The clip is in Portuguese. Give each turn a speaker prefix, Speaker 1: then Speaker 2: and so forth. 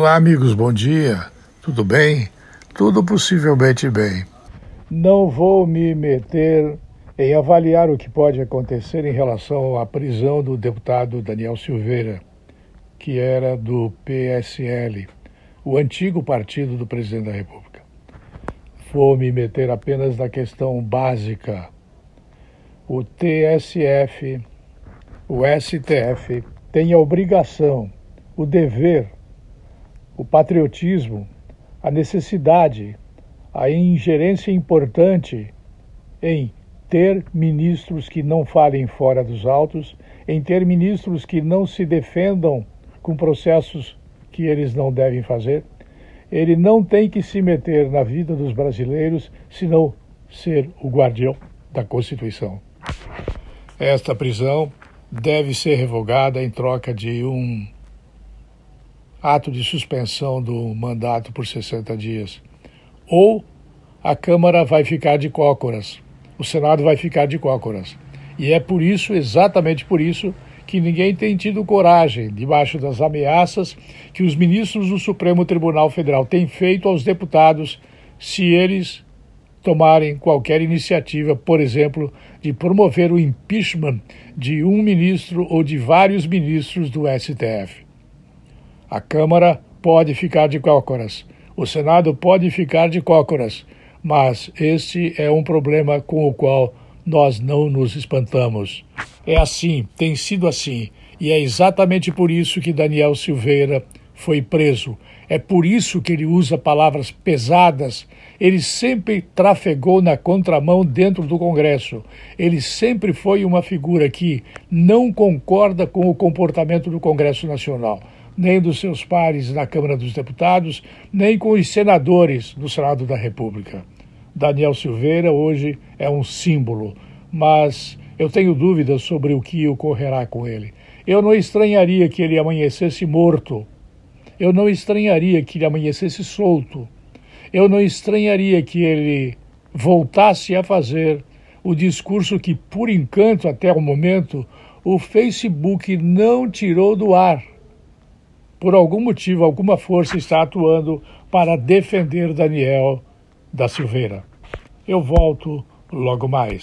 Speaker 1: Olá, amigos, bom dia. Tudo bem? Tudo possivelmente bem.
Speaker 2: Não vou me meter em avaliar o que pode acontecer em relação à prisão do deputado Daniel Silveira, que era do PSL, o antigo partido do presidente da República. Vou me meter apenas na questão básica. O TSF, o STF, tem a obrigação, o dever o patriotismo, a necessidade, a ingerência importante em ter ministros que não falem fora dos autos, em ter ministros que não se defendam com processos que eles não devem fazer. Ele não tem que se meter na vida dos brasileiros, senão ser o guardião da Constituição. Esta prisão deve ser revogada em troca de um ato de suspensão do mandato por 60 dias. Ou a Câmara vai ficar de cócoras, o Senado vai ficar de cócoras. E é por isso, exatamente por isso, que ninguém tem tido coragem, debaixo das ameaças que os ministros do Supremo Tribunal Federal têm feito aos deputados, se eles tomarem qualquer iniciativa, por exemplo, de promover o impeachment de um ministro ou de vários ministros do STF. A Câmara pode ficar de cócoras, o Senado pode ficar de cócoras, mas este é um problema com o qual nós não nos espantamos. É assim, tem sido assim, e é exatamente por isso que Daniel Silveira foi preso. É por isso que ele usa palavras pesadas. Ele sempre trafegou na contramão dentro do Congresso. Ele sempre foi uma figura que não concorda com o comportamento do Congresso Nacional nem dos seus pares na Câmara dos Deputados, nem com os senadores do Senado da República. Daniel Silveira hoje é um símbolo, mas eu tenho dúvidas sobre o que ocorrerá com ele. Eu não estranharia que ele amanhecesse morto. Eu não estranharia que ele amanhecesse solto. Eu não estranharia que ele voltasse a fazer o discurso que, por encanto, até o momento, o Facebook não tirou do ar por algum motivo, alguma força está atuando para defender Daniel da Silveira. Eu volto logo mais.